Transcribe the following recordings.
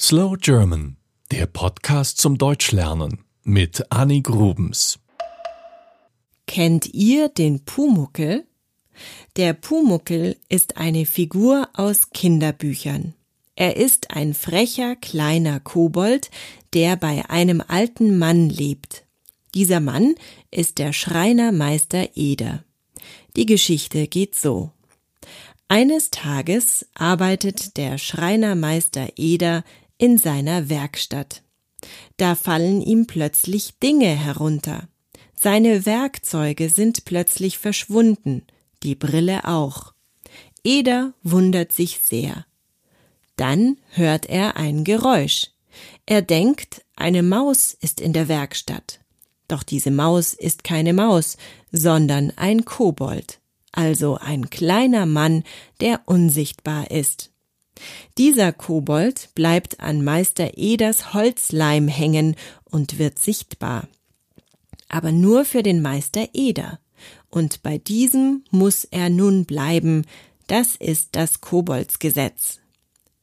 Slow German, der Podcast zum Deutschlernen mit Annie Grubens. Kennt ihr den Pumuckel? Der Pumuckel ist eine Figur aus Kinderbüchern. Er ist ein frecher kleiner Kobold, der bei einem alten Mann lebt. Dieser Mann ist der Schreinermeister Eder. Die Geschichte geht so. Eines Tages arbeitet der Schreinermeister Eder in seiner Werkstatt. Da fallen ihm plötzlich Dinge herunter. Seine Werkzeuge sind plötzlich verschwunden, die Brille auch. Eder wundert sich sehr. Dann hört er ein Geräusch. Er denkt, eine Maus ist in der Werkstatt. Doch diese Maus ist keine Maus, sondern ein Kobold, also ein kleiner Mann, der unsichtbar ist. Dieser Kobold bleibt an Meister Eders Holzleim hängen und wird sichtbar. Aber nur für den Meister Eder. Und bei diesem muss er nun bleiben, das ist das Koboldsgesetz.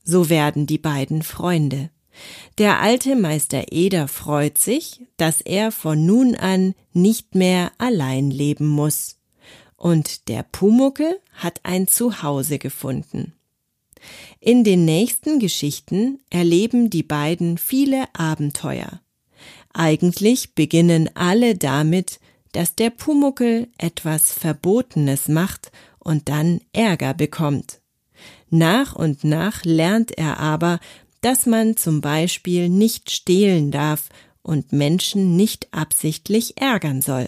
So werden die beiden Freunde. Der alte Meister Eder freut sich, dass er von nun an nicht mehr allein leben muss. Und der Pumuckel hat ein Zuhause gefunden. In den nächsten Geschichten erleben die beiden viele Abenteuer. Eigentlich beginnen alle damit, dass der Pumuckel etwas Verbotenes macht und dann Ärger bekommt. Nach und nach lernt er aber, dass man zum Beispiel nicht stehlen darf und Menschen nicht absichtlich ärgern soll.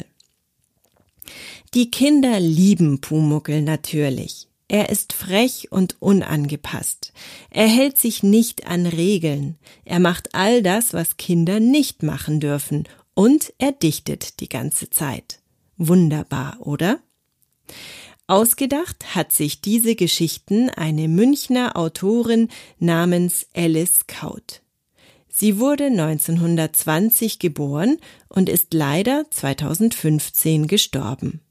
Die Kinder lieben Pumuckel natürlich. Er ist frech und unangepasst. Er hält sich nicht an Regeln. Er macht all das, was Kinder nicht machen dürfen. Und er dichtet die ganze Zeit. Wunderbar, oder? Ausgedacht hat sich diese Geschichten eine Münchner Autorin namens Alice Kaut. Sie wurde 1920 geboren und ist leider 2015 gestorben.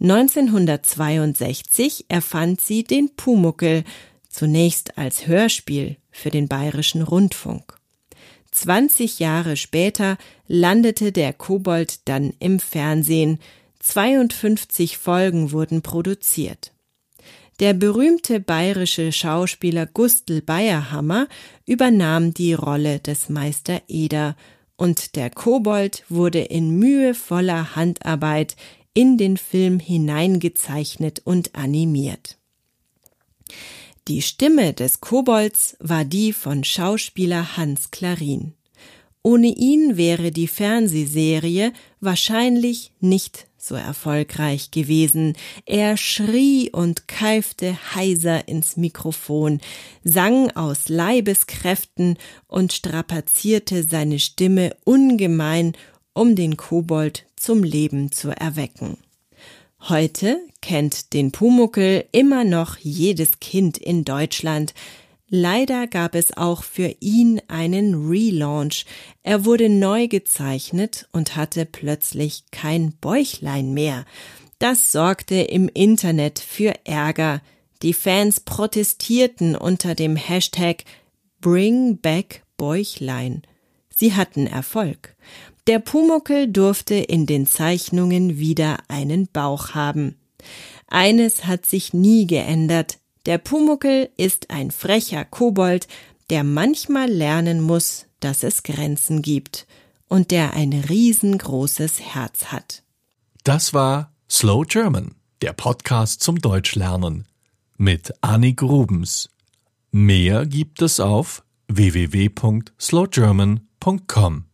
1962 erfand sie den Pumuckel, zunächst als Hörspiel für den Bayerischen Rundfunk. 20 Jahre später landete der Kobold dann im Fernsehen. 52 Folgen wurden produziert. Der berühmte bayerische Schauspieler Gustl Bayerhammer übernahm die Rolle des Meister Eder und der Kobold wurde in mühevoller Handarbeit in den Film hineingezeichnet und animiert. Die Stimme des Kobolds war die von Schauspieler Hans Klarin. Ohne ihn wäre die Fernsehserie wahrscheinlich nicht so erfolgreich gewesen. Er schrie und keifte heiser ins Mikrofon, sang aus Leibeskräften und strapazierte seine Stimme ungemein, um den Kobold zum Leben zu erwecken. Heute kennt den Pumuckel immer noch jedes Kind in Deutschland. Leider gab es auch für ihn einen Relaunch. Er wurde neu gezeichnet und hatte plötzlich kein Bäuchlein mehr. Das sorgte im Internet für Ärger. Die Fans protestierten unter dem Hashtag Bring Back Bäuchlein. Sie hatten Erfolg. Der Pumuckel durfte in den Zeichnungen wieder einen Bauch haben. Eines hat sich nie geändert. Der Pumuckel ist ein frecher Kobold, der manchmal lernen muss, dass es Grenzen gibt und der ein riesengroßes Herz hat. Das war Slow German, der Podcast zum Deutschlernen mit Annie Grubens. Mehr gibt es auf www.slowgerman.com www.ftf.com.